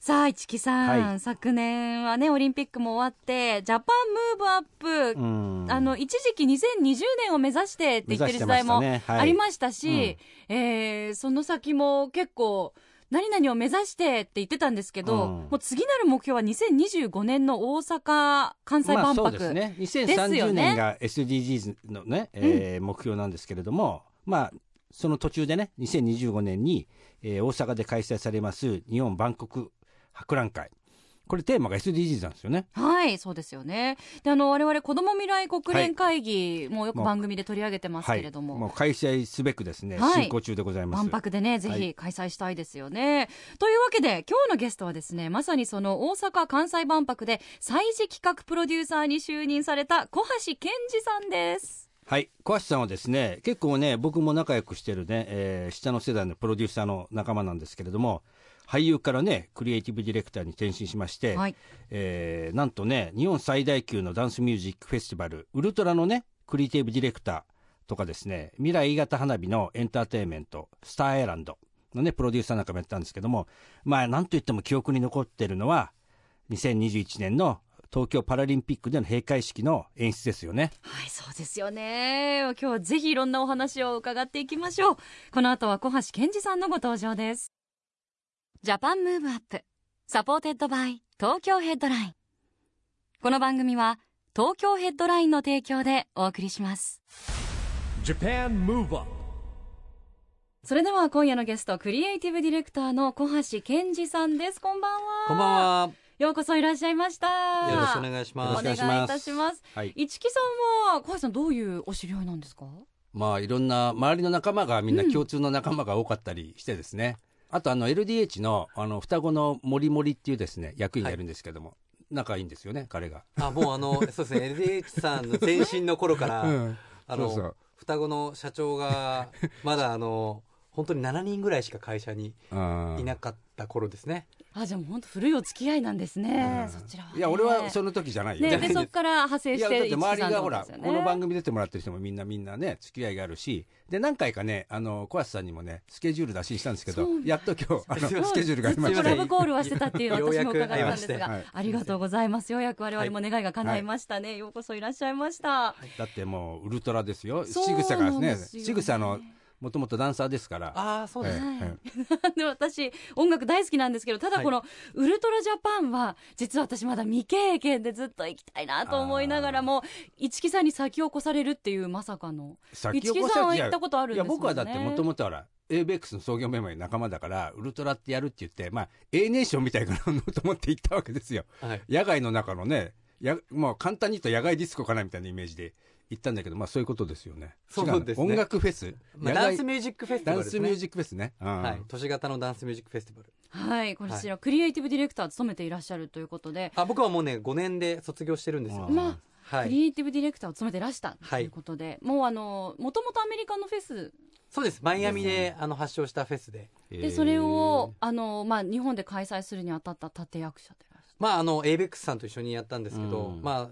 さあ、市木さん、はい。昨年はね、オリンピックも終わって、ジャパンムーブアップ、うん。あの、一時期2020年を目指してって言ってる時代も目指してましたね。はい。ありましたし、えーその先も結構、何々を目指してって言ってたんですけど、うん。もう次なる目標は2025年の大阪・関西まあ万博。そうですね。ですよ2030ね年が SDGs のね、えー目標なんですけれどもまあその途中でね2025年に、えー大阪で開催されます日本万国博覧会。これテーマが SDGs なんですよね。はい、そうですよね。で、あの、我々、子ども未来国連会議もよく番組で取り上げてますけれども、はい、もう開催すべくですね、はい。進行中でございます。万博でね、ぜはい。ひ開催したいですよね。というわけで、今日のゲストはですね、まさにその大阪・関西万博で、催事企画プロデューサーに就任された小橋健二さんです。はい。小橋さんはですね結構ね僕も仲良くしてるね、えー下の世代のプロデューサーの仲間なんですけれども俳優からねクリエイティブディレクターに転身しまして、はい。えーなんとね日本最大級のダンスミュージックフェスティバルウルトラのねクリエイティブディレクターとかですね未来型花火のエンターテインメントスターアイランドのねプロデューサーなんかもやったんですけどもまあなんといっても記憶に残ってるのは2021年の東京パラリンピックでの閉会式の演出ですよねはい、そうですよね。今日はぜひいろんなお話を伺っていきましょう。この後は小橋健二さんのご登場です。 JAPAN MOVE UP、SUPPORTED BY 東京ヘッドライン。この番組は東京ヘッドラインの提供でお送りします。JAPAN MOVE UP それでは今夜のゲスト、クリエイティブディレクターの小橋健二さんです。こんばんは。こんばん。は。ようこそいらっしゃいました。よろしくお願いしおます。願いいたします。はい市木さんは、小橋さんどういうお知り合いなんですか？まあいろんな周りの仲間がみんな共通の仲間が多かったりしてですね、あとあの LDH のあの双子の森森っていうですね役員がいるんですけども、仲いいんですよね彼が。あ、もうあの、そうですね、LDH さんの前身の頃から、うんあのそうそう双子の社長が、まだあの、本当に7人ぐらいしか会社にうんいなかった頃ですね。あ、じゃあもう本当古いお付き合いなんですね。うん。そちらは、ね。いや俺はその時じゃないよ。ね、でそこから派生していやだって周りがほら、市木さんのこの番組組出てもらってる人もみんなみんなね付き合いがあるしで何回かねあの小橋さんにもねスケジュール出ししたんですけどやっと今日あのスケジュールがありましずっとてラブコールはしてたっていう 私も伺ったんですが、はい。ありがとうございます。ようやく我々も願いが叶いましたね、ようこそいらっしゃいました、だってもうウルトラですよ。そう仕草がねですよね。仕草のもともとダンサーですから。ああ、そうです。ええはい。え で私音楽大好きなんですけどただこのウルトラジャパンは実は私まだ未経験でずっと行きたいなと思いながらも市木さんに先を越されるっていうまさかの先市木さんは行ったことあるんいですもんねや僕はだってもともとほら ABEX の創業メンバーの仲間だからウルトラってやるって言ってまあ A ネーションみたいかなと思って行ったわけですよ。はい。野外の中のねやもう簡単に言うと野外ディスコかなみたいなイメージで行ったんだけどまあそういうことですよねそうですね音楽フェス、まあ、ダンスミュージックフェスティバルですね。ダンスミュージックフェスね、うんはい。都市型のダンスミュージックフェスティバル。はいこちら、クリエイティブディレクター務めていらっしゃるということで、あ、僕はもうね、5年で卒業してるんですよ。うんまあ、はい。クリエイティブディレクターを務めてらしたとはいいうことで、もうあのもともとアメリカのフェスそうです。マイアミで、あの、発祥したフェスで。でそれをあの、まあ、日本で開催するにあたった立役者でまあ、あの、ABEX さんと一緒にやったんですけど、うん。まあ、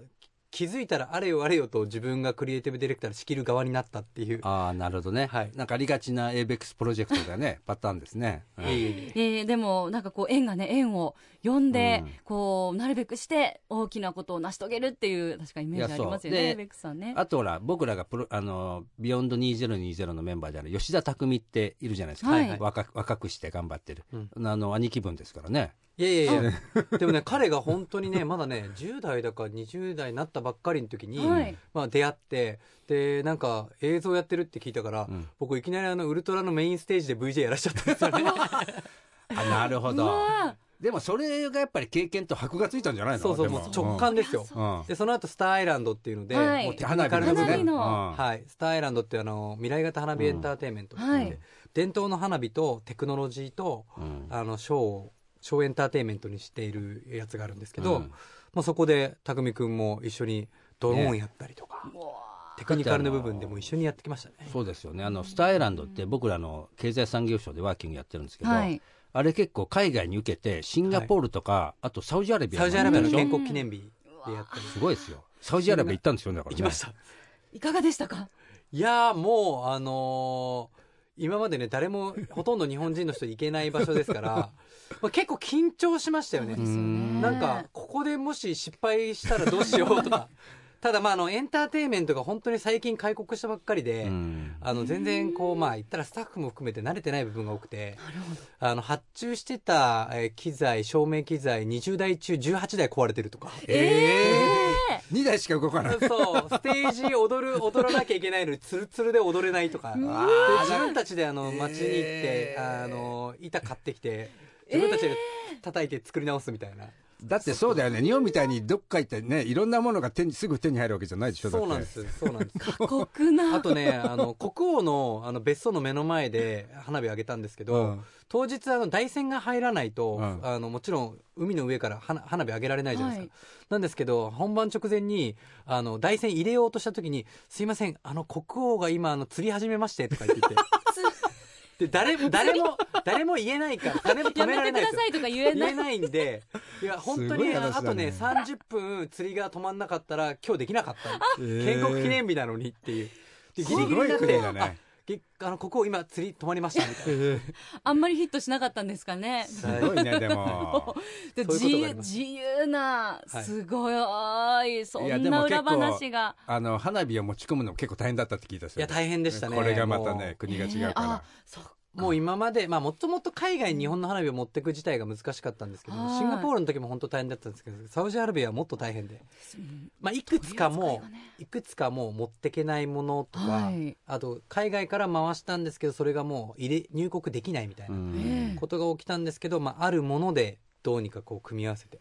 気づいたらあれよあれよと自分がクリエイティブディレクターで仕切る側になったっていう。ああなるほどね、はい。なんかありがちな ABEX プロジェクトだね。パターンですね、うん。いえいえでもなんかこう縁がね縁を呼んで、うん。こうなるべくして大きなことを成し遂げるっていう確かイメージありますよねいやそう。でベックさんね。あとほら僕らがプロあのビヨンド2020のメンバーである吉田匠っているじゃないですか、はい。若く若くして頑張ってる、うん。あの兄貴分ですからねいやいやいや、でもね、彼が本当にね、まだね、10代だか20代になったばっかりの時に、はい。まあ出会って、で、なんか映像やってるって聞いたから、うん。僕いきなりあの、ウルトラのメインステージで VJ やらしちゃったんですよね。あなるほうどわ。でもそれがやっぱり経験と箔がついたんじゃないの？そうそう、でも。もう直感ですよ。で、その後スターアイランドっていうので、はい。もうテクニカル花火ですね。な部分。花火の。うん。はい。スターアイランドってあの、未来型花火エンターテインメントって言って、うん。はい伝統の花火とテクノロジーと、うん。あの、ショーをショーエンターテインメントにしているやつがあるんですけど、うん。まあ、そこで匠君も一緒にドローンやったりとか、テクニカルの部分でも一緒にやってきましたね。そうですよね。あのスターアイランドって僕らの経済産業省でワーキングやってるんですけど、はい。あれ結構海外に受けてシンガポールとか、あとサウジアラビアサウジアラビアの建国記念日でやったり。すごいですよ。サウジアラビア行ったんですよねだからね。行きました。いかがでしたか？いやーもう、あのー今までね、誰も、ほとんど日本人の人行けない場所ですから、まあ、結構緊張しましたよね。ね。なんか、ここでもし失敗したらどうしようとか。ただ、まあ、あの、エンターテインメントが本当に最近開国したばっかりで、うん。あの、全然こう、まあ、言ったらスタッフも含めて慣れてない部分が多くて、あの、発注してた、えー機材、照明機材、20台中18台壊れてるとか。えー、2台しか動かない。そう、ステージ踊る、踊らなきゃいけないのに、ツルツルで踊れないとか。で自分たちであの、街に行って、えー。あの、板買ってきて、自分たちで叩いて作り直すみたいな。だってそうだよね日本みたいにどっか行ってねいろんなものが手にすぐ手に入るわけじゃないでしょだってそうなんです。そうなんです。過酷なあとね、あの、国王の、あの、別荘の目の前で花火上げたんですけど、うん当日、あの、台船が入らないと、うんあの、もちろん、海の上から花花火上げられないじゃないですか。はいなんですけど、本番直前に、あの、台船入れようとした時に、すいません、あの、国王が今、あの、釣り始めまして、とか言ってて。で、誰も、誰も、誰も言えないから、誰も止やめめられないですよ。てくださいとか言えない。言えないんで、いや、本当に、すごい話だね。あとね、30分釣りが止まんなかったら、今日できなかった。建国記念日なのにっていう。で、ギリギリになって、すごい国だねあげあの、ここ今釣り止まりました、みたいな。あんまりヒットしなかったんですかね。すごいねでも。自由自由なはいすごいそいやんな裏話が。あの花火を持ち込むのも結構大変だったって聞いたんですよ。いや、大変でしたね。これがまたね国が違うから、あそっかもう今まで、まあ、もともと海外に日本の花火を持っていく自体が難しかったんですけど、はい。シンガポールの時も本当大変だったんですけど、サウジアラビアはもっと大変で、まあ、いくつかも取り扱いがね、いくつかもう持ってけないものとか、はい。あと、海外から回したんですけど、それがもう入れ、入国できないみたいなことが起きたんですけど、まあ、あるものでどうにかこう組み合わせて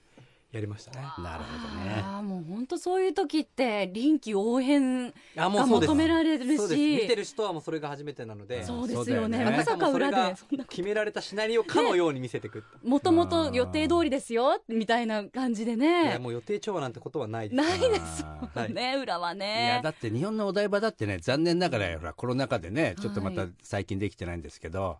やりましたね。なるほどね。あーもう本当そういう時って臨機応変あ、がそうです。求められるそうです。見てしる人はもうそれが初めてなので、そうですよね。まさか裏で決められたシナリオかのように見せてく。もともと予定通りですよみたいな感じでいや、ねもう予定調和なんてことはないです。ないですあはい。ね裏はいやねだって日本のお台場だってね残念ながらほらコロナ禍でねちょっとまたはい最近できてないんですけど、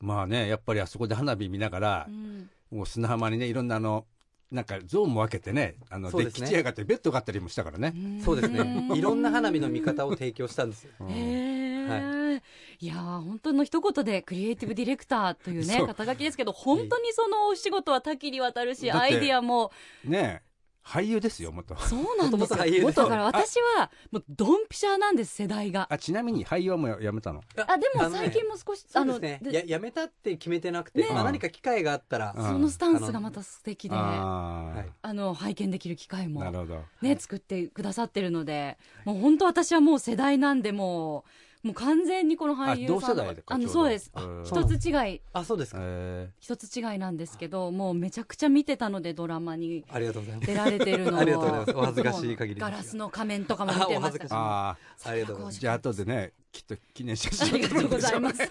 まあねやっぱりあそこで花火見ながらう、ん。もう砂浜にねいろんなあのなんかゾーンも分けてねあのデッキチェアがあってベッドがあったりもしたからね、そうですね。いろんな花火の見方を提供したんですよ。うん。へえ、い、やー本当の一言でクリエイティブディレクターというねそう。肩書きですけど本当にそのお仕事は多岐にわたるしアイディアもねえ俳優ですよ元。そうなんですよ。元だから私はもうドンピシャなんです世代が。あちなみに俳優はもうやめたの？あでも最近も少しそうですね。でややめたって決めてなくて、ね。まあ何か機会があったら、うん。そのスタンスがまた素敵であの拝見できる機会もなるほど。ね作ってくださってるのでもう本当私はもう世代なんでもうもう完全にこの俳優さんあのそうです。うん。一つ違い。あ、そうですか。え一つ違いなんですけどもうめちゃくちゃ見てたのでドラマにありがとうございます。出られてるのを。ありがとうございます。お恥ずかしい限りですガラスの仮面とかも見てました。あありがとうござい。ますあじゃあ後でねきっと記念写あ真りがとうございます。い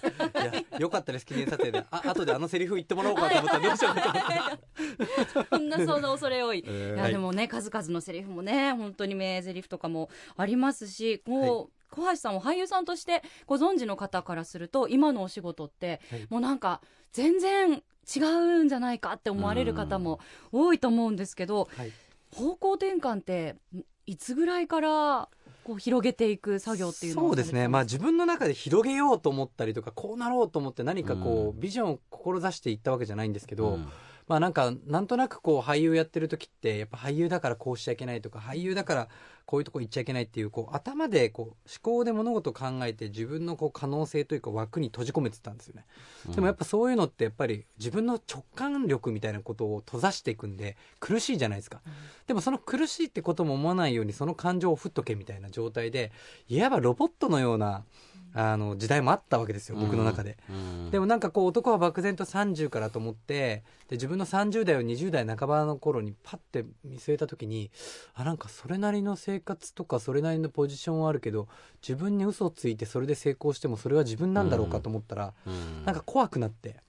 や、よかったです、記念撮影で。あ、後であのセリフ言ってもらおうかと思ったらどうしよう。そんなその恐れ多い。えー。いやでもね数々のセリフもね本当に名台詞とかもありますしこう、小橋さんを俳優さんとしてご存知の方からすると今のお仕事って、はいもうなんか全然違うんじゃないかって思われる方も多いと思うんですけどはい。方向転換っていつぐらいからこう広げていく作業っていうのをそうですね。まあ自分の中で広げようと思ったりとか、こうなろうと思って何かこうう、ビジョンを志していったわけじゃないんですけど、うんまあなんか、なんとなくこう俳優やってる時って、やっぱ俳優だからこうしちゃいけないとか、俳優だからこういうとこ行っちゃいけないっていう、こう頭でこう思考で物事を考えて自分のこう可能性というか枠に閉じ込めてたんですよね。でもやっぱそういうのってやっぱり自分の直感力みたいなことを閉ざしていくんで苦しいじゃないですか。でもその苦しいってことも思わないようにその感情を振っとけみたいな状態で、いわばロボットのような、あの時代もあったわけですよ、僕の中で。うん。でもなんかこう男は漠然と30からと思ってで自分の30代を20代半ばの頃にパッて見据えた時にあなんかそれなりの生活とかそれなりのポジションはあるけど自分に嘘をついてそれで成功してもそれは自分なんだろうかと思ったら、うん。なんか怖くなって。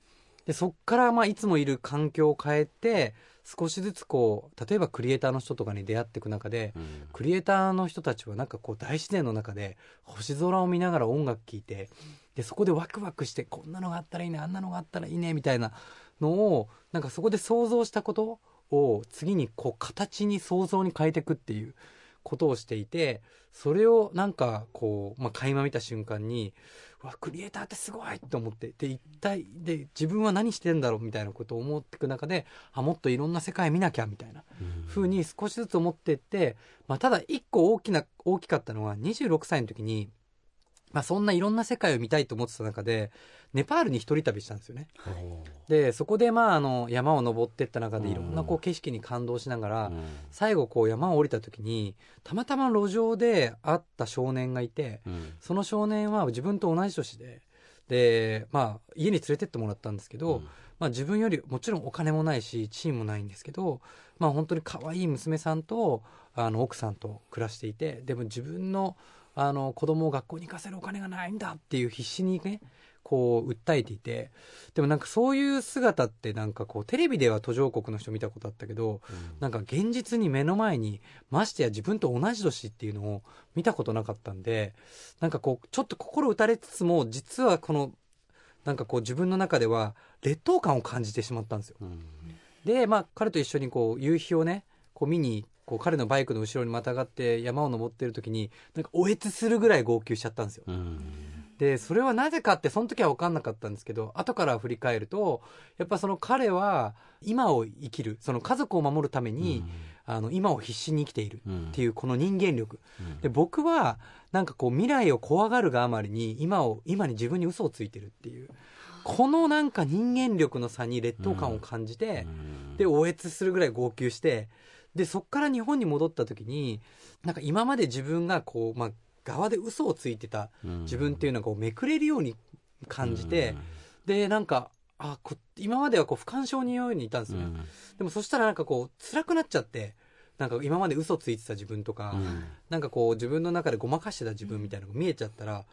でそっからまあいつもいる環境を変えて少しずつこう例えばクリエイターの人とかに出会っていく中でうん。クリエイターの人たちはなんかこう大自然の中で星空を見ながら音楽聴いてでそこでワクワクしてこんなのがあったらいいねあんなのがあったらいいねみたいなのをなんかそこで想像したことを次にこう形に想像に変えていくっていうことをしていてそれをなんかこう、まあ、垣間見た瞬間にうわクリエイターってすごいと思ってで一体で自分は何してんだろうみたいなことを思っていく中であもっといろんな世界見なきゃみたいなふうに少しずつ思っていって、まあ、ただ一個大きな大きかったのは26歳の時に、まあ、そんないろんな世界を見たいと思ってた中でネパールに一人旅したんですよね。でそこでまああの山を登っていった中でいろんなこう景色に感動しながら、最後こう山を降りた時にたまたま路上で会った少年がいてうん。その少年は自分と同じ年でで、まあ、家に連れてってもらったんですけど、まあ、自分よりもちろんお金もないし地位もないんですけど、まあ、本当に可愛い娘さんとあの奥さんと暮らしていてでも自分のあの子供を学校に行かせるお金がないんだっていう必死にねこう訴えていてでもなんかそういう姿ってなんかこうテレビでは途上国の人見たことあったけどなんか現実に目の前にましてや自分と同じ年っていうのを見たことなかったんでなんかこうちょっと心打たれつつも実はこのなんかこう自分の中では劣等感を感じてしまったんですよ。うんでまあ彼と一緒にこう夕日をねこう見にこう彼のバイクの後ろにまたがって山を登ってる時になんかおえつするぐらい号泣しちゃったんですよ。うんでそれはなぜかってその時は分かんなかったんですけど後から振り返るとやっぱその彼は今を生きるその家族を守るために、あの今を必死に生きているうん。っていうこの人間力。うん。で僕はなんかこう未来を怖がるがあまりに今を今に自分に嘘をついてるっていうこのなんか人間力の差に劣等感を感じて、うん。でおえつするぐらい号泣してでそっから日本に戻った時になんか今まで自分がこう、まあ、側で嘘をついてた自分っていうのがこうめくれるように感じて、でなんかあこ今まではこう不干渉にようにいたんですよね、でもそしたらなんかこう辛くなっちゃってなんか今まで嘘ついてた自分とか、うん。なんかこう自分の中でごまかしてた自分みたいなのが見えちゃったら、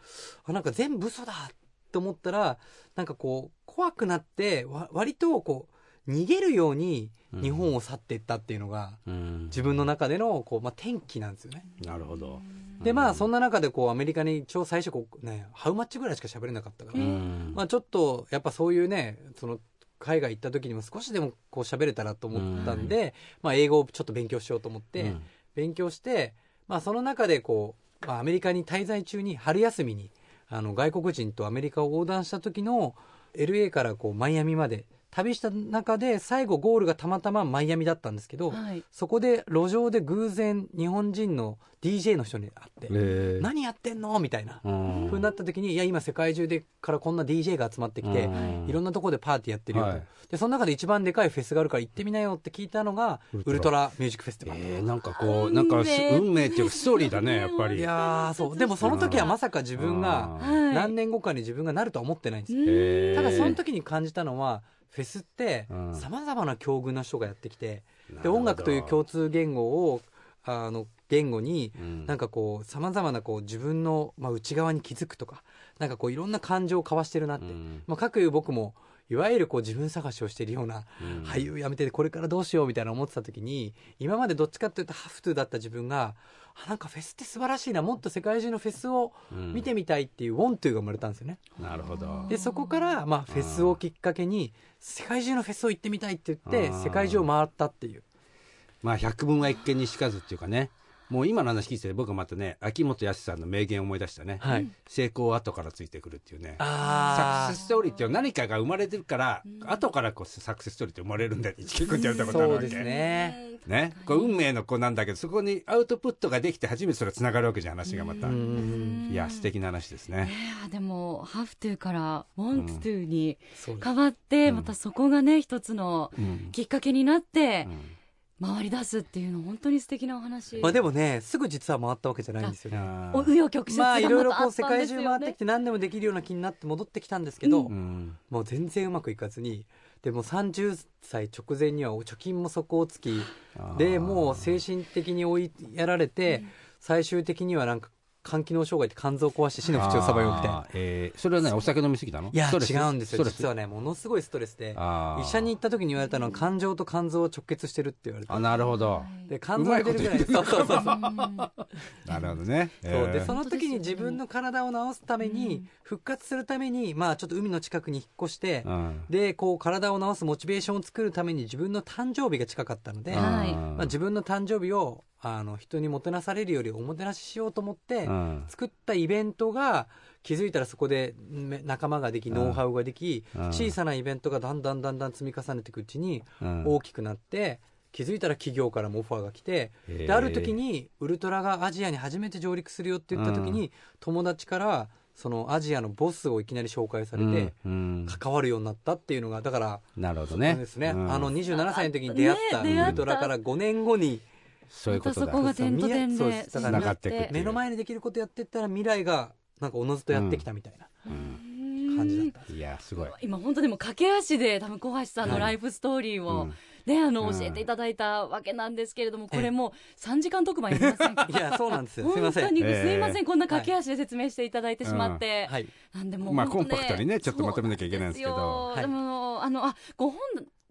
あなんか全部嘘だって思ったらなんかこう怖くなってわ割とこう逃げるように日本を去っていったっていうのが、うん。自分の中でのこう、まあ、転機なんですよね。なるほど。でまあそんな中でこうアメリカに一応最初こうねハウマッチぐらいしか喋れなかったから、うん。まあちょっとやっぱそういうねその海外行った時にも少しでもこう喋れたらと思ったんで、まあ英語をちょっと勉強しようと思って、うん。勉強して、まあ、その中でこう、まあ、アメリカに滞在中に春休みにあの外国人とアメリカを横断した時の LA からこうマイアミまで旅した中で最後ゴールがたまたまマイアミだったんですけど、はい。そこで路上で偶然日本人の DJ の人に会って、えー。何やってんの？みたいなうん。ふうになった時にいや今世界中でからこんな DJ が集まってきて、うん。いろんなところでパーティーやってるよと、はい。でその中で一番でかいフェスがあるから行ってみなよって聞いたのがウルトラ。ミュージックフェスティバル、えーなんかこうなんかす運命っていうかストーリーだねやっぱり。いやーそう。でもその時はまさか自分が何年後かに自分がなるとは思ってないんですただその時に感じたのはフェスってうん。さまざまな境遇な人がやってきてで音楽という共通言語をあの言語にうん。なんかこうさまざまなこう自分の、まあ、内側に気づくとかなんかこういろんな感情を交わしてるなって、うん。まあ、かくいう僕もいわゆるこう自分探しをしているようなうん。俳優辞めてこれからどうしようみたいな思ってた時に今までどっちかっていうとハフトゥーだった自分があなんかフェスって素晴らしいなもっと世界中のフェスをうん。見てみたいっていうウォントゥーが生まれたんですよね。なるほど。でそこからまあフェスをきっかけに世界中のフェスを行ってみたいって言って世界中を回ったっていう。まあ百聞は一見にしかずっていうかねもう今の話聞いてて僕はまたね秋元康さんの名言を思い出したね、はい。成功は後からついてくるっていうね。サあクセスストーリーっていうのは何かが生まれてるから、後からこうサクセスストーリーって生まれるんだって一木君って言われたことあるわけ。そうですね。ね。こう運命の子なんだけどそこにアウトプットができて初めてそれがつながるわけじゃん話がまた、うん。いや素敵な話ですね、えーでも「ハフトゥーから「want to」にそうです。変わって、うん。またそこがね一つのうん。きっかけになってうん回り出すっていうの本当に素敵なお話、まあでもねすぐ実は回ったわけじゃないんですよね。お紆余曲折がまあいろいろこう世界中回ってきて何でもできるような気になって戻ってきたんですけど、うん。もう全然うまくいかずにでも30歳直前には貯金も底をつきでもう精神的に追いやられて最終的にはなんか肝機能障害って肝臓を壊して死の淵をさばよみたいなあーえーそれはね、お酒飲みすぎたの？いや違うんですよ。ストレス？実はねものすごいストレスで医者に行った時に言われたのは肝臓と肝臓は直結してるって言われて。あ、なるほど。で肝臓が出るぐらい。そうそうそうそう。なるほどね。そう。えー。でその時に自分の体を治すために、復活するために、まあ、ちょっと海の近くに引っ越して、うん。でこう体を治すモチベーションを作るために自分の誕生日が近かったので、まあ、自分の誕生日をあの人にもてなされるよりおもてなししようと思って、うん。作ったイベントが気づいたらそこでめ仲間ができうん。ノウハウができ、うん。小さなイベントがだんだんだんだん積み重ねていくうちにうん。大きくなって気づいたら企業からもオファーが来てである時にウルトラがアジアに初めて上陸するよって言った時に、友達からそのアジアのボスをいきなり紹介されて、関わるようになったっていうのがだからなるほどね。ですね、うん。あの27歳の時に出会ったねウルトラから5年後にそういうことだまたそこが点と点そうでですだから繋がっていく目の前にできることやってったら未来がなんかおのずとやってきたみたいな。うん。感じだった、いや、すごい。今本当でも駆け足で多分小橋さんのライフストーリーを、うん。ねあのうん。教えていただいたわけなんですけれどもこれもう3時間特番いりませんか？いやそうなんですよ。すいません。本当にすええいません、こんな駆け足で説明していただいてしまって、はい。なんでもうまあコンパクトにねちょっとまとめなきゃいけないんですけど。ですよ。でもあのあご本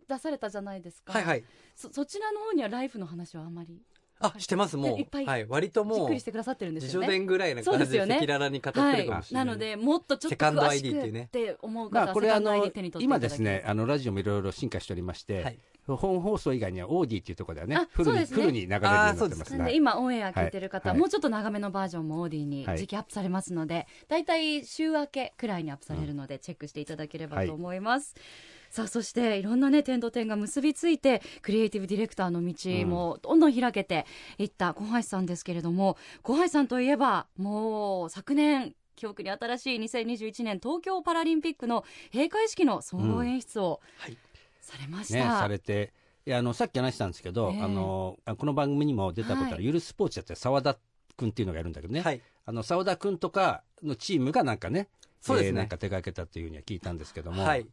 出されたじゃないですか、はいはい。そそちらの方にはライフの話はあまり？あしてますもう。いっぱいはい、割とじっもうくりしてくださってるんです自よね。叙伝ぐらいな感じでそうですよね。赤裸々に語ってはいるかもしれない、なのでもっとちょっとセカンド詳 ID しくっていうねって思う方まあ、はこれあのセカンド ID 手に取っていただき今ですねあのラジオもいろいろ進化しておりまして、はい。本放送以外にはオーディっていうところではね。あフルにそうですね。フルに流れるようになってますね。で今オンエア聞いてる方、はい。もうちょっと長めのバージョンもオーディにはい。時期アップされますので、だいたい週明けくらいにアップされるので、チェックしていただければと思います。さあそしていろんなね点と点が結びついてクリエイティブディレクターの道もどんどん開けていった小橋さんですけれども小橋さんといえばもう昨年記憶に新しい2021年東京パラリンピックの閉会式の総合演出をはい。されました、ねされていやあのさっき話したんですけど、ええ。あのあこの番組にも出たことある、はい。ゆるスポーツやってる澤田君っていうのがいるんだけどね、はい。あの澤田君とかのチームがなんかねそうですね。えーなんか手掛けたというふうには聞いたんですけども、はい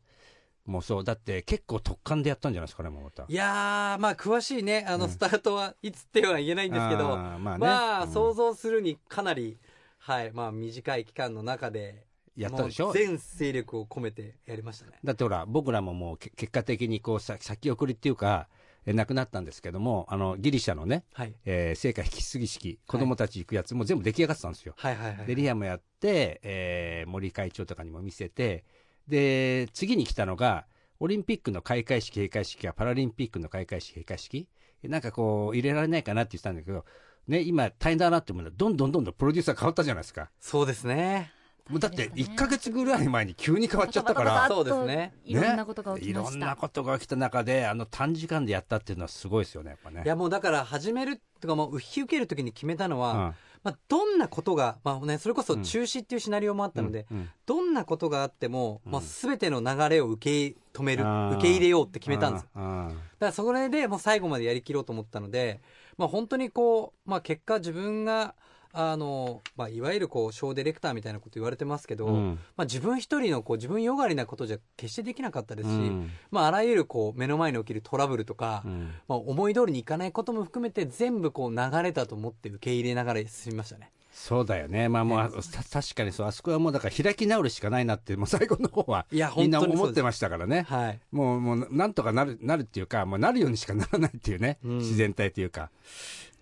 もうそう。だって結構特感でやったんじゃないですかねまた。いやーまあ詳しいねあのうん。スタートはいつっては言えないんですけど、あーまあね。まあ、うん。想像するにかなり、はいまあ、短い期間の中でやったでしょ？全勢力を込めてやりましたね。だってほら僕らももうけ結果的にこうさ先送りっていうかえ亡くなったんですけどもあのギリシャのね、はい。えー聖火引き継ぎ式子供たち行くやつも全部出来上がってたんですよ、はい。はいはいでリアもやって、えー森会長とかにも見せてで次に来たのがオリンピックの開会式閉会式やパラリンピックの開会式閉会式。なんかこう入れられないかなって言ってたんだけどね今大変だなって思うのはどんどんどんどんプロデューサー変わったじゃないですか。そうですね。もうだって大変でしたね。1か月ぐらい前に急に変わっちゃったから。そうですね。いろんなことが起きまいろんなことが起きた中であの短時間でやったっていうのはすごいですよねやっぱね。いやもうだから始めるとかもう引き受けるときに決めたのは、うんまあ、どんなことが、まあね、それこそうん。中止っていうシナリオもあったので、うん。うん。どんなことがあっても、うん。まあ、全ての流れを受け止める受け入れようって決めたんですよ。だからそれでもう最後までやりきろうと思ったので、まあ、本当にこう、まあ、結果自分があの、まあ、いわゆるこうショーディレクターみたいなこと言われてますけど、うん。まあ、自分一人のこう自分よがりなことじゃ決してできなかったですし、うん。まあ、あらゆるこう目の前に起きるトラブルとか、うん。まあ、思い通りにいかないことも含めて全部こう流れたと思って受け入れながら進みましたね。そうだよね、まあもう、あた確かにそう、あそこはもうだから開き直るしかないなって、もう最後の方はいやみんな思ってましたからね、はい。もう、もうなんとかなるなるっていうか、もうなるようにしかならないっていうね、うん。自然体というか、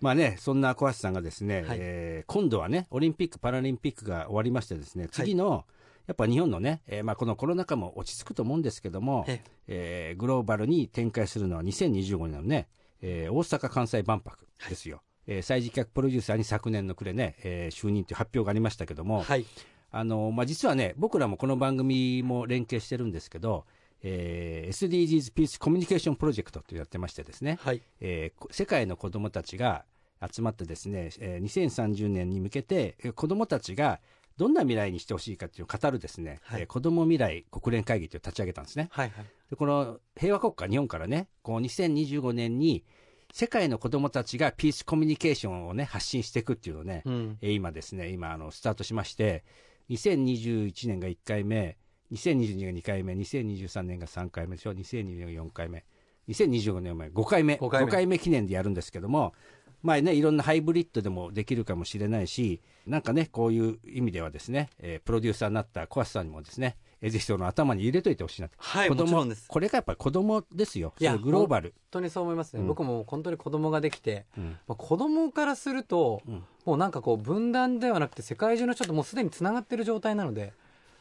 まあね、そんな小橋さんがですね、はい。えー今度はね、オリンピック・パラリンピックが終わりましてですね、次の、やっぱ日本のね、えーまあ、このコロナ禍も落ち着くと思うんですけども、ええ。ーグローバルに展開するのは2025年のね、えー大阪・関西万博ですよ。えー催事客プロデューサーに昨年の暮れね、えー就任という発表がありましたけども、はい。あのまあ、実はね、僕らもこの番組も連携してるんですけど、えー SDGs ピースコミュニケーションプロジェクトとやってましてですね、はい。えーこ世界の子どもたちが集まってですね、えー2030年に向けて、えー子どもたちがどんな未来にしてほしいかっていう語るですね、はいえー子ども未来国連会議という立ち上げたんですね。はい。はい。でこの平和国家、日本からね、こう2025年に世界の子どもたちがピースコミュニケーションをね、発信していくっていうのをね、うん。えー今ですね、今あのスタートしまして、2021年が1回目、2022年が2回目、2023年が3回目でしょ、2024年が4回目、2025年が5回目、5回目5回目記念でやるんですけども、まあね、いろんなハイブリッドでもできるかもしれないし、なんかね、こういう意味ではですね、えープロデューサーになった小橋さんにもですね、えーぜひその頭に入れといてほしいなと。はい子供これがやっぱり子供ですよ。いやグローバル。本当にそう思いますね、うん僕も本当に子供ができて、うんまあ、子供からすると、うんもうなんかこう分断ではなくて世界中の人ともうすでにつながってる状態なので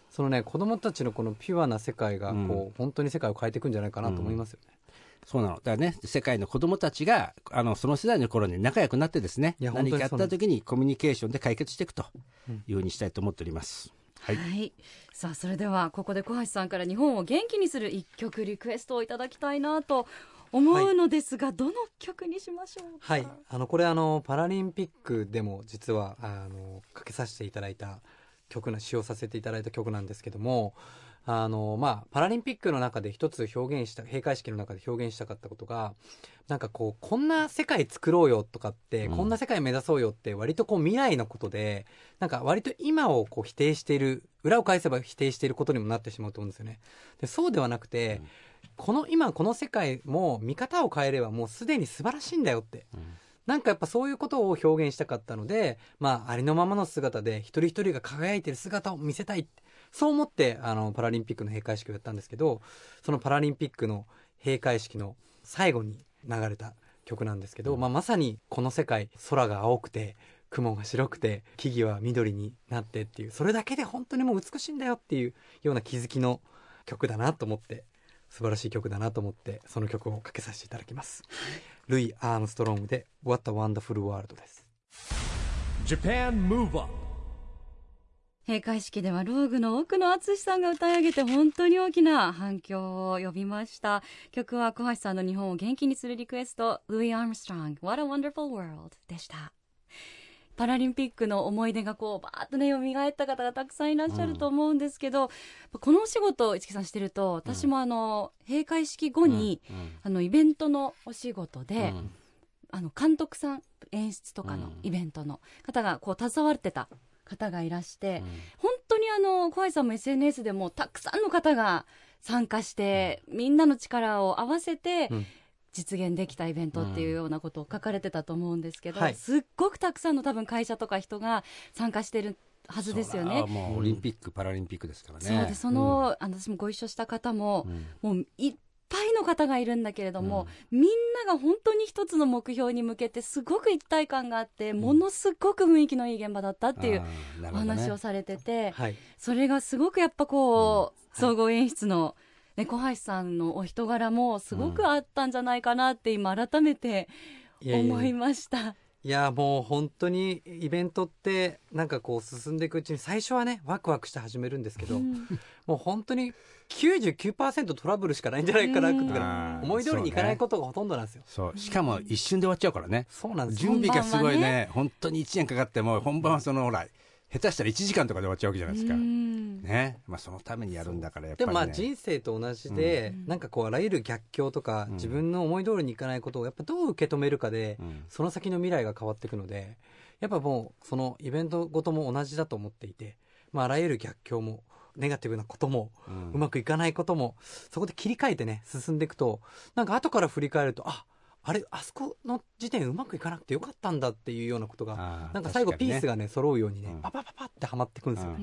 そのね子供たちのこのピュアな世界がこう、うん本当に世界を変えていくんじゃないかなと思いますよね、そうなの。だからね、世界の子供たちが、あの、その世代の頃に仲良くなってですね、何かやった時にコミュニケーションで解決していくというふうにしたいと思っております。はい。はい、さあそれではここで小橋さんから日本を元気にする一曲リクエストをいただきたいなと思うのですが、どの曲にしましょうか？はいあのこれあのパラリンピックでも実はあのかけさせていただいた曲な使用させていただいた曲なんですけどもあのまあパラリンピックの中で一つ表現した閉会式の中で表現したかったことがなんかこうこんな世界作ろうよとかって、うん。こんな世界目指そうよって割とこう未来のことでなんか割と今をこう否定している裏を返せば否定していることにもなってしまうと思うんですよね。でそうではなくて、この今この世界も見方を変えればもうすでに素晴らしいんだよって。なんかやっぱそういうことを表現したかったので、まあ、ありのままの姿で一人一人が輝いてる姿を見せたい。そう思って、あの、パラリンピックの閉会式をやったんですけど、そのパラリンピックの閉会式の最後に流れた曲なんですけど、まあ、まさにこの世界、空が青くて、雲が白くて、木々は緑になってっていう、それだけで本当にもう美しいんだよっていうような気づきの曲だなと思って、素晴らしい曲だなと思って、その曲をかけさせていただきます。ルイ・アームストロングで What a Wonderful World です。Japan Move Up 閉会式ではローグの奥野淳さんが歌い上げて本当に大きな反響を呼びました。曲は小橋さんの日本を元気にするリクエストルイ・アームストロング What a Wonderful World でした。パラリンピックの思い出がこうバーッとね蘇った方がたくさんいらっしゃると思うんですけど、このお仕事市木さんしてると私もあの閉会式後に、あのイベントのお仕事で、あの監督さん演出とかのイベントの方がこう携わってた方がいらして、本当にあの小橋さんも SNS でもたくさんの方が参加して、みんなの力を合わせてうん。実現できたイベントっていうようなことを書かれてたと思うんですけど、はい。すっごくたくさんの多分会社とか人が参加してるはずですよね。もうオリンピック、パラリンピックですからね。その、あの私もご一緒した方も、もういっぱいの方がいるんだけれども、みんなが本当に一つの目標に向けてすごく一体感があって、ものすごく雰囲気のいい現場だったっていうお話をされてて、はい。それがすごくやっぱこう、総合演出の、ね、小橋さんのお人柄もすごくあったんじゃないかなって今改めて思いました。いやもう本当にイベントってなんかこう進んでいくうちに最初はねワクワクして始めるんですけど、うんもう本当に99%トラブルしかないんじゃないかなうんだから思い通りにいかないことがほとんどなんですよ。そう。しかも一瞬で終わっちゃうからね。そうなんですよ。準備がすごい本番はね、本当に1年かかっても、本番はその、ほら、下手したら1時間とかで終わっちゃうわけじゃないですか。うん。ね。まあそのためにやるんだから、やっぱでり、ね。もまあ人生と同じで、うん。なんかこうあらゆる逆境とか、うん。自分の思い通りにいかないことをやっぱどう受け止めるかで、うん。その先の未来が変わっていくのでやっぱもうそのイベントごとも同じだと思っていて、まあ、あらゆる逆境もネガティブなことも、うまくいかないこともそこで切り替えてね進んでいくとなんか後から振り返るとああれあそこの時点うまくいかなくてよかったんだっていうようなことがなんか最後ピースがね揃うようにね、うん。パパパパってはまっていくんですよ。ね。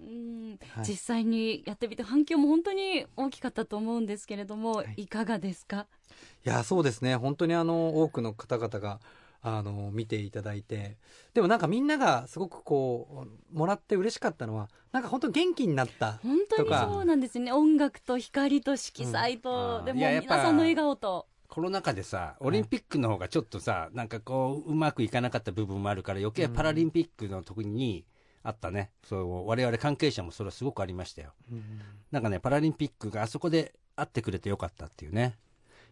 うん。実際にやってみて反響も本当に大きかったと思うんですけれども、い。い、かがですか？いやそうですね。本当にあの多くの方々があの見ていただいてでもなんかみんながすごくこうもらって嬉しかったのはなんか本当元気になった本当にそうなんですね。音楽と光と色彩と、うん。でも皆さんの笑顔とコロナ禍でさ、オリンピックの方がちょっとさ、なんかこう、うまくいかなかった部分もあるから、余計パラリンピックの時にあったね、そう、我々関係者もそれはすごくありましたよ。なんかね、パラリンピックがあそこで会ってくれてよかったっていうね。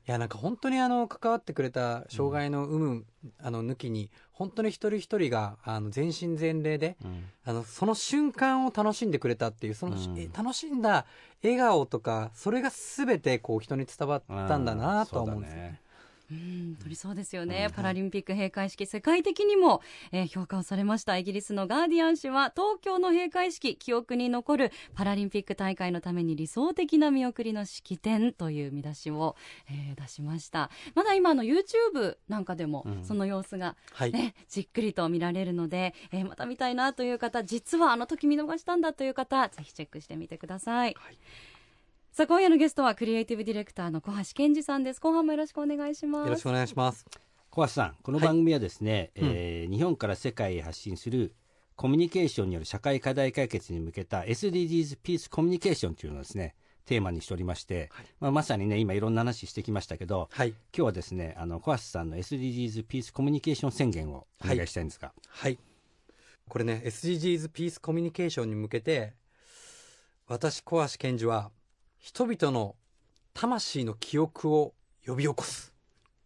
いやなんか本当にあの関わってくれた障害の有無、あの抜きに本当に一人一人があの全身全霊であのその瞬間を楽しんでくれたっていうその、うん。え楽しんだ笑顔とかそれが全てこう人に伝わったんだなとは思うんですよね。うん、取りそうですよね、パラリンピック閉会式、世界的にも、えー評価をされましたイギリスのガーディアン紙は、東京の閉会式、記憶に残るパラリンピック大会のために理想的な見送りの式典という見出しを、えー出しました。まだ今あの YouTube なんかでもうんその様子が、はい。ね、じっくりと見られるので、えーまた見たいなという方、実はあの時見逃したんだという方、ぜひチェックしてみてください。はいさあ、今夜のゲストはクリエイティブディレクターの小橋健二さんです。後半もよろしくお願いします。よろしくお願いします。小橋さん、この番組はですね、うんえー日本から世界へ発信するコミュニケーションによる社会課題解決に向けた SDGs ピースコミュニケーションというのをですね、テーマにしておりまして、まあ、まさにね、今いろんな話してきましたけど、はい。今日はですね、あの、小橋さんの SDGs ピースコミュニケーション宣言をお願いしたいんですが、はい。これね、SDGs ピースコミュニケーションに向けて、私、小橋健二は、人々の魂の記憶を呼び起こす。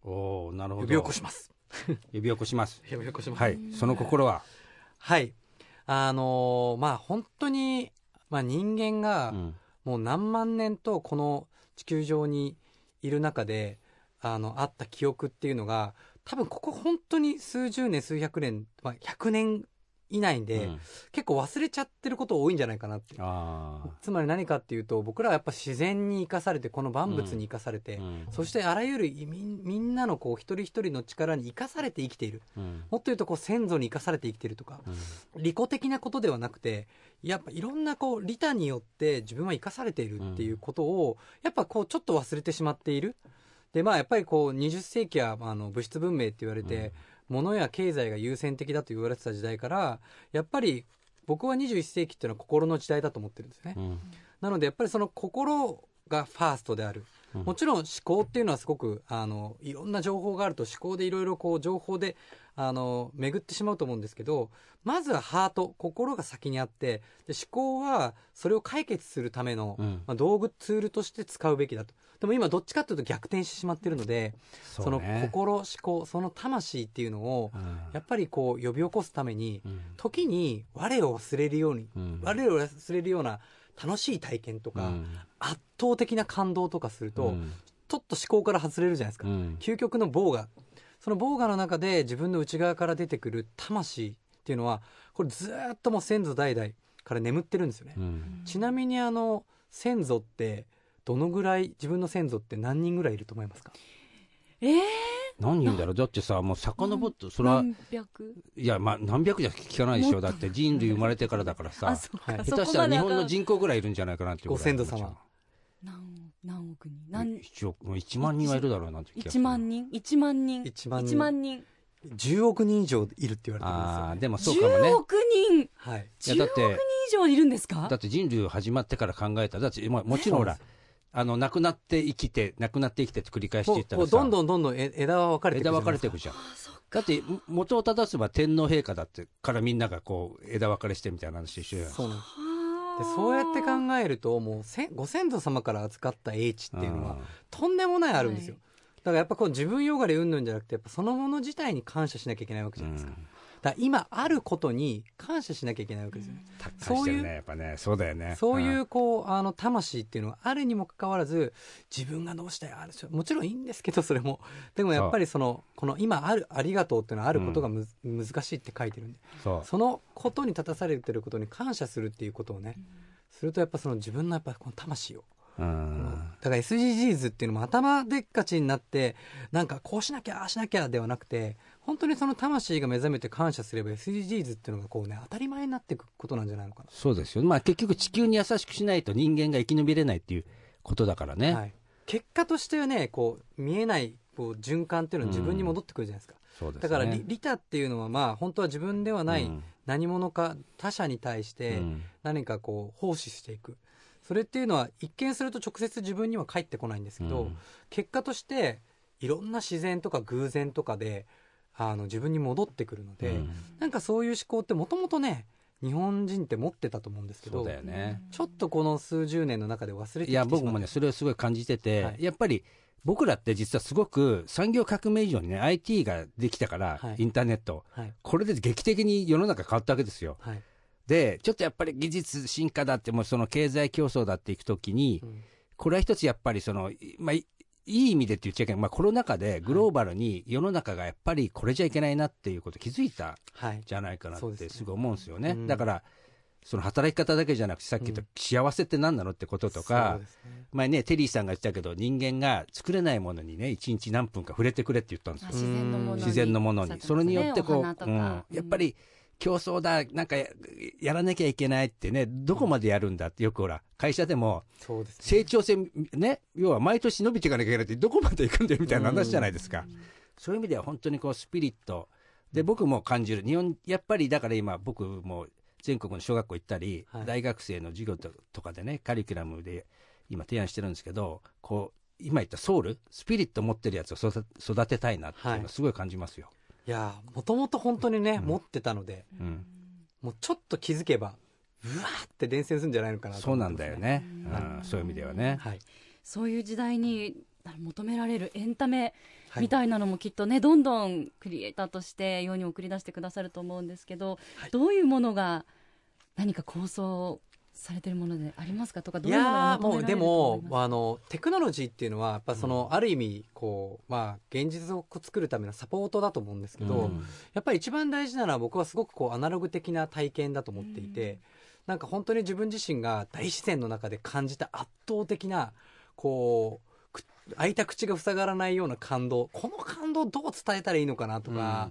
おおなるほど。呼び起こします。呼び起こします。呼び起こします。はい。その心は、はい。あのーまあ本当に、まあ人間がうんもう何万年とこの地球上にいる中で、あの、あった記憶っていうのが、多分ここ本当に数十年、数百年、まあ100年以内で、うん結構忘れちゃってること多いんじゃないかなって。つまり何かっていうと、僕らはやっぱ自然に生かされて、この万物に生かされて、うんそしてあらゆるみんみんなのこう一人一人の力に生かされて生きている。うんもっと言うとこう先祖に生かされて生きているとか、うん利己的なことではなくて、やっぱいろんなこう利他によって自分は生かされているっていうことを、やっぱこうちょっと忘れてしまっている。で、まあやっぱりこう20世紀はあの物質文明って言われて、物や経済が優先的だと言われてた時代から、やっぱり僕は21世紀っていうのは心の時代だと思ってるんですね。うんなのでやっぱりその心がファーストである。うんもちろん思考っていうのはすごく、あの、いろんな情報があると思考でいろいろこう情報で、あの、巡ってしまうと思うんですけど、まずはハート、心が先にあって、で思考はそれを解決するための、うん。まあ、道具、ツールとして使うべきだと。でも今どっちかというと逆転してしまってるので、そね。心、思考、その魂っていうのを、うん。やっぱりこう呼び起こすために、うん。時に我を忘れるように、うん。我を忘れるような楽しい体験とか、うん。圧倒的な感動とかすると、うん。ちょっと思考から外れるじゃないですか。うん。究極の棒が。その棒がの中で自分の内側から出てくる魂っていうのは、これずーっともう先祖代々から眠ってるんですよね。うん。ちなみにあの、先祖って、どのぐらい、自分の先祖って何人ぐらいいると思いますか？えー、何人だろう？だってさ、もう遡って、それは、何百？いや、まあ、何百じゃ聞かないでしょ。だって人類生まれてからだからさ下手したら日本の人人口ぐらいいるんじゃないかなっていうご先祖様何何億人？何？一億、もう1万人はいるだろうなって気がす1る万人？1万人？1万人。1万人？10億人以上いるって言われてるんですよ、ああ、ね。でもそうかもね。10。億人？はい。いや10億人だって以上いるんですか？だって人類始まってから考えたら、だって、まあもちろんほらあの、亡くなって生きて、亡くなって生きてって繰り返してもこういうったらさ、どんどんどんどんえ枝は分かれていく枝分かれていくじゃん。だって、元を正せば天皇陛下だって、からみんながこう、枝分かれしてみたいな話一緒。そうなんです。はあでそうやって考えるともうせご先祖様から預かった英知っていうのはん。とんでもないあるんですよ、はい。だからやっぱこう自分よがりうんぬんじゃなくてやっぱそのもの自体に感謝しなきゃいけないわけじゃないですか,、だから今あることに感謝しなきゃいけないわけですよね、達してるね、やっぱね。そうだよね。そういううこうあの魂っていうのがあるにもかかわらず自分がどうしたいあるもちろんいいんですけどそれもでもやっぱりそのこの今あるありがとうっていうのはあることがむ、難しいって書いてるんでん。そう。そのことに立たされてることに感謝するっていうことをね、するとやっぱその自分のやっぱこの魂を、うん。だから SDGs っていうのも頭でっかちになってなんかこうしなきゃああしなきゃではなくて本当にその魂が目覚めて感謝すれば SDGs っていうのがこうね当たり前になっていくことなんじゃないのかそうですよ。まあ結局地球に優しくしないと人間が生き延びれないっていうことだからね。な、はい、結果としてはねこう見えないこう循環っていうのは自分に戻ってくるじゃないですか、そうですね。だから利利他っていうのはまあ本当は自分ではないうん。何者か他者に対して、うん。何かこう奉仕していく。それっていうのは一見すると直接自分には返ってこないんですけど、うん。結果としていろんな自然とか偶然とかであの自分に戻ってくるので、うん。なんかそういう思考ってもともとね日本人って持ってたと思うんですけどね。ちょっとこの数十年の中で忘れていや、僕もね、それをすごい感じてて、はい。やっぱり僕らって実はすごく産業革命以上にね、IT ができたから、はい。インターネット、はい。これで劇的に世の中変わったわけですよ。はい。で、ちょっとやっぱり技術進化だって、もうその経済競争だっていくときに、うん。これは一つやっぱりその、いまあ、いいい意味でって言っちゃいけない、まあ、コロナ禍でグローバルに世の中がやっぱりこれじゃいけないなっていうこと気づいたはい。じゃないかなってすごい思うんですよね。うん。だからその働き方だけじゃなくてさっき言った幸せって何なのってこととか、そうですね。前ねテリーさんが言ってたけど人間が作れないものにね一日何分か触れてくれって言ったんですよ。自然のものに。自然のものに、それによってこう、うん。やっぱり競争だなんかややらなきゃいけないってねどこまでやるんだってよくほら会社でも。成長性ね要は毎年伸びていかなきゃいけないってどこまで行くんだよみたいな話じゃないですか、そういう意味では本当にこうスピリット。で僕も感じる。日本やっぱりだから今僕も全国の小学校行ったり、はい。大学生の授業ととかでねカリキュラムで今提案してるんですけどこう今言ったソウル？スピリット持ってるやつを育てたいなっていうのははい。すごい感じますよ、いやー、もともと本当にね、うん。持ってたので、うん。もうちょっと気づけば、うわーって伝染するんじゃないのかなとそうなんだよね、うんうんそういう意味ではね、はい。そういう時代に求められるエンタメはい。みたいなのもきっとね、どんどんクリエイターとして世に送り出してくださると思うんですけど、はい。どういうものが何か構想されてるものでありますかとかどいうものいうやがーもうでもあのテクノロジーっていうのはやっぱその、ある意味こうまあ現実を作るためのサポートだと思うんですけど、うん。やっぱり一番大事なのは僕はすごくこうアナログ的な体験だと思っていて、うん。なんか本当に自分自身が大自然の中で感じた圧倒的なこうく開いた口が塞がらないような感動。この感動どう伝えたらいいのかなとか、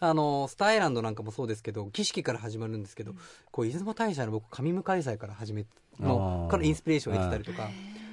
あのスターアイランドなんかもそうですけど儀式から始まるんですけど、こう出雲大社の僕神向祭から始めのからインスピレーションを得てたりとか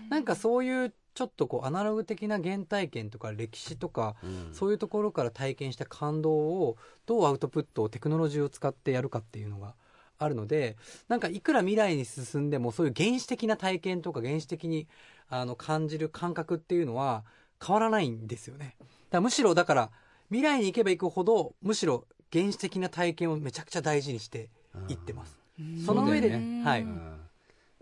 なんかそういうちょっとこうアナログ的な原体験とか歴史とかうん。そういうところから体験した感動をどうアウトプットをテクノロジーを使ってやるかっていうのがあるのでなんかいくら未来に進んでもそういう原始的な体験とか原始的にあの感じる感覚っていうのは変わらないんですよね。だむしろだから未来に行けば行くほどむしろ原始的な体験をめちゃくちゃ大事にしていってます。うん。その上で、ねはい、うん。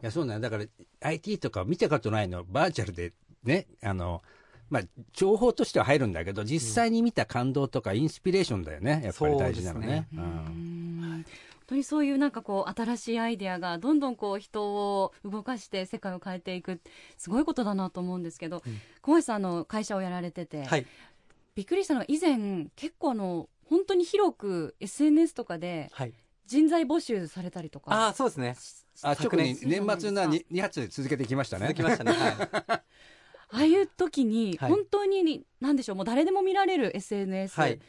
いやそうなんだだから IT とか見たことないの。バーチャルでねあのまあ情報としては入るんだけど実際に見た感動とかインスピレーションだよね。やっぱり大事なのね。ううん。ん本当にそういうなんかこう新しいアイデアがどんどんこう人を動かして世界を変えていくすごいことだなと思うんですけど、うん。小橋さんあの会社をやられてて、はいびっくりしたのが以前結構あの本当に広く SNS とかではい。人材募集されたりとかああそうですね。あ特に昨年年末な 2, 発で続けてきましたね続きましたねはいああいう時にはい本当に何でしょうもう誰でも見られる SNS はい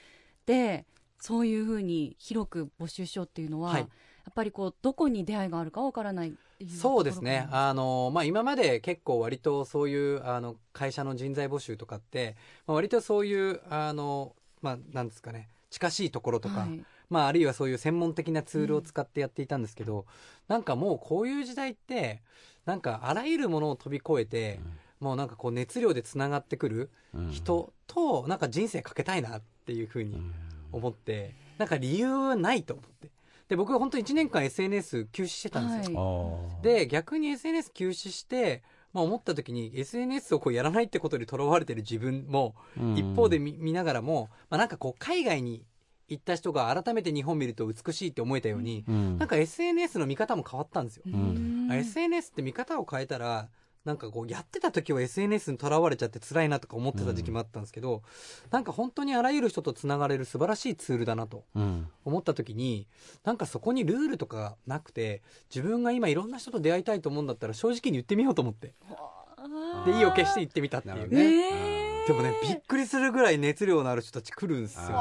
でそういうふうに広く募集しようっていうのは、はいやっぱりこうどこに出会いがあるかわからないっていうそうですね。あの、まあ、今まで結構割とそういうあの会社の人材募集とかって、まあ、割とそういうあの、まあ、なんですかね。近しいところとか、なはい。まあ、あるいはそういう専門的なツールを使ってやっていたんですけど、なんかもうこういう時代ってなんかあらゆるものを飛び越えて、もうなんかこう熱量でつながってくるうん。人となんか人生かけたいなっていうふうに思って、なんか理由はないと思ってで僕は本当1年間 SNS 休止してたんですよ、はい。で逆に SNS 休止して、まあ、思った時に SNS をこうやらないってことにとらわれてる自分もうん。一方で見見ながらも、まあ、なんかこう海外に行った人が改めて日本見ると美しいって思えたように、うん。なんか SNS の見方も変わったんですよ、うん。あ SNS って見方を変えたらなんかこうやってた時は SNS にとらわれちゃって辛いなとか思ってた時期もあったんですけど、なんか本当にあらゆる人とつながれる素晴らしいツールだなとうん。思った時になんかそこにルールとかなくて自分が今いろんな人と出会いたいと思うんだったら正直に言ってみようと思って。で意を決して言ってみたっていうね。え。ーでもねびっくりするぐらい熱量のある人たち来るんですよね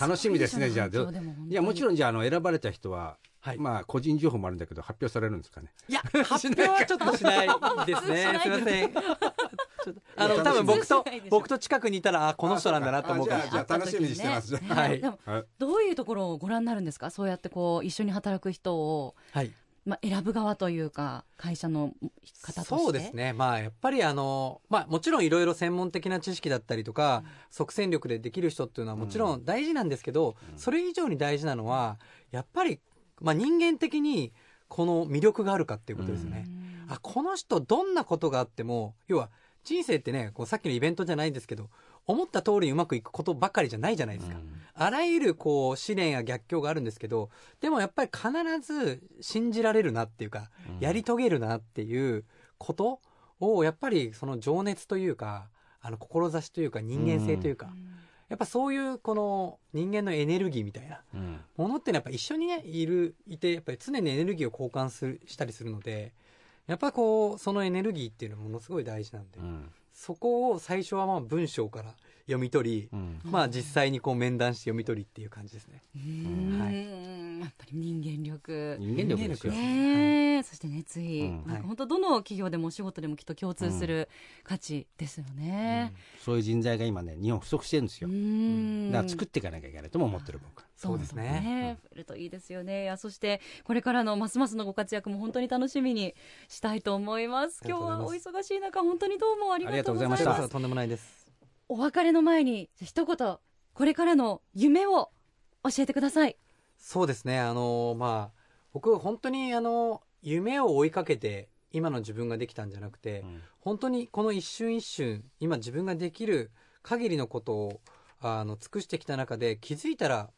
楽しみですねじゃあ。でもいやもちろんじゃああの選ばれた人は、はい。まあ個人情報もあるんだけど発表されるんですかね？いや 発表はちょっとしないですね。すいませんあのいや多分僕と僕と近くにいたらあこの人なんだなと思うからあじゃあじゃあ楽しみにしてます。ね。はい。どういうところをご覧になるんですか？そうやってこう一緒に働く人を、はいまあ、選ぶ側というか会社の方として。そうですね。まあやっぱりあのまあもちろんいろいろ専門的な知識だったりとか、即戦力でできる人っていうのはもちろん大事なんですけど、それ以上に大事なのはやっぱり、まあ、人間的にこの魅力があるかっていうことですよね、うん。あこの人どんなことがあっても要は人生ってねこうさっきのイベントじゃないんですけど思った通りにうまくいくことばかりじゃないじゃないですか、あらゆるこう試練や逆境があるんですけどでもやっぱり必ず信じられるなっていうか、やり遂げるなっていうことをやっぱりその情熱というかあの志というか人間性というか、やっぱそういうこの人間のエネルギーみたいなうん。ものってのはやっぱ一緒にねいるいてやっぱり常にエネルギーを交換するしたりするのでやっぱこうそのエネルギーっていうのはものすごい大事なんで、うんそこを最初はまあ文章から読み取り、うん。まあ実際にこう面談して読み取りっていう感じですね。うーんやっぱり人間力。人間力ですよ。ねえ。そして熱意、うん。なんか本当どの企業でもお仕事でもきっと共通する価値ですよね。そういう人材が今ね日本不足してるんですよ。う、ん。だから作っていかなきゃいけないとも思ってる僕は。そうですね。増えるといいですよね。いやそしてこれからのますますのご活躍も本当に楽しみにしたいと思います。今日はお忙しい中本当にどうもありがとうございました。ありがとうございました。とんでもないです。お別れの前に一言これからの夢を教えてください。そうですね。あのまあ僕本当にあの夢を追いかけて今の自分ができたんじゃなくて、うん本当にこの一瞬一瞬今自分ができる限りのことをあの尽くしてきた中で気づいたら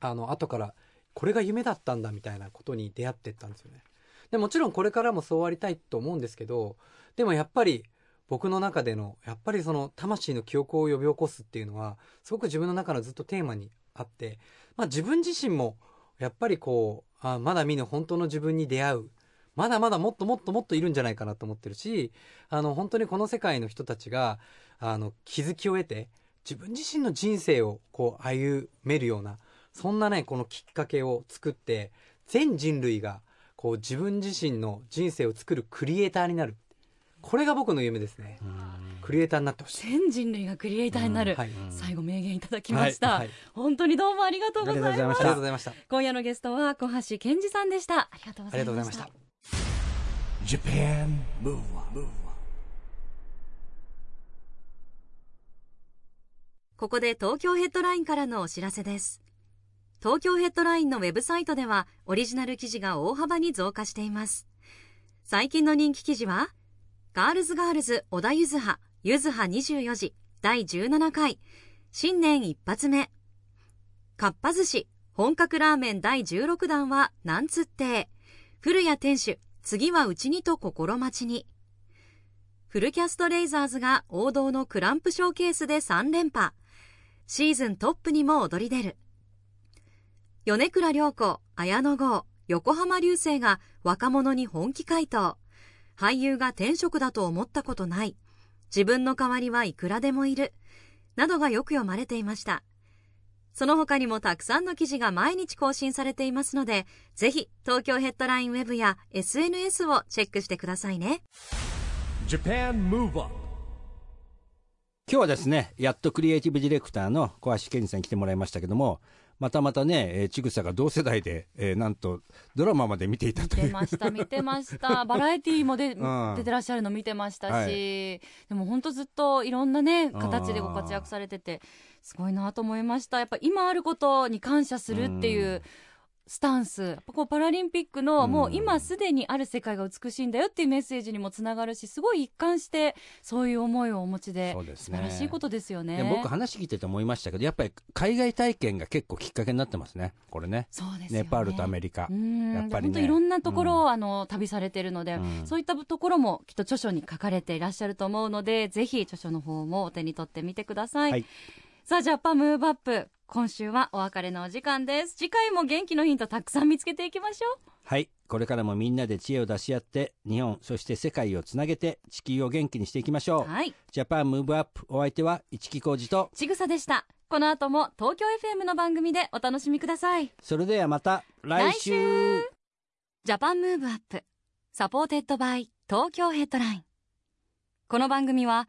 あの後からこれが夢だったんだみたいなことに出会ってったんですよねでもちろんこれからもそうありたいと思うんですけどでもやっぱり僕の中でのやっぱりその魂の記憶を呼び起こすっていうのはすごく自分の中のずっとテーマにあって、まあ、自分自身もやっぱりこうあまだ見ぬ本当の自分に出会うまだまだもっともっともっといるんじゃないかなと思ってるしあの本当にこの世界の人たちがあの気づきを得て自分自身の人生をこう歩めるようなそんなねこのきっかけを作って全人類がこう自分自身の人生を作るクリエイターになる。これが僕の夢ですね。クリエイターになってほしい。全人類がクリエイターになる、はい。最後名言いただきました、はい。本当にどうもありがとうございましした。ありがとうございました。今夜のゲストは小橋健二さんでした。ありがとうございました。ここで東京ヘッドラインからのお知らせです。東京ヘッドラインのウェブサイトではオリジナル記事が大幅に増加しています。最近の人気記事はガールズガールズ小田ゆずはゆずは24時第17回。新年一発目。かっぱ寿司本格ラーメン第16弾はなんつって。古谷店主次はうちにと心待ちに。フルキャストレイザーズが王道のクランプショーケースで3連覇。シーズントップにも躍り出る。米倉涼子綾野剛横浜流星が若者に本気回答。俳優が転職だと思ったことない。自分の代わりはいくらでもいる。などがよく読まれていました。その他にもたくさんの記事が毎日更新されていますのでぜひ東京ヘッドラインウェブや SNS をチェックしてくださいね。Japan Move Up 今日はですねやっとクリエイティブディレクターの小橋健二さんに来てもらいましたけどもまたまたね、えー、ちぐさが同世代で、えーなんとドラマまで見ていたという。見てました見てました。バラエティーもで、うん。出てらっしゃるの見てましたし、はい。でも本当ずっといろんなね形でご活躍されててすごいなと思いました。やっぱ今あることに感謝するっていううんスタンス。こうパラリンピックのうん。もう今すでにある世界が美しいんだよっていうメッセージにもつながるしすごい一貫してそういう思いをお持ちでそうですね。素晴らしいことですよね。で僕話聞いてて思いましたけどやっぱり海外体験が結構きっかけになってますね。これね。そうですよね。ネパールとアメリカ。うん。やっぱりね。本当いろんなところを、あの旅されてるので、うん。そういったところもきっと著書に書かれていらっしゃると思うのでぜひ著書の方もお手に取ってみてください、はいさあジャパンムーブアップ。今週はお別れのお時間です。次回も元気のヒントたくさん見つけていきましょう。はい。これからもみんなで知恵を出し合って日本そして世界をつなげて地球を元気にしていきましょう、はい。ジャパンムーブアップお相手は市木浩二とちぐさでした。この後も東京 FM の番組でお楽しみください。それではまた来週。来週。 JAPAN MOVE UP。SUPPORTED BY 東京ヘッドライン。この番組は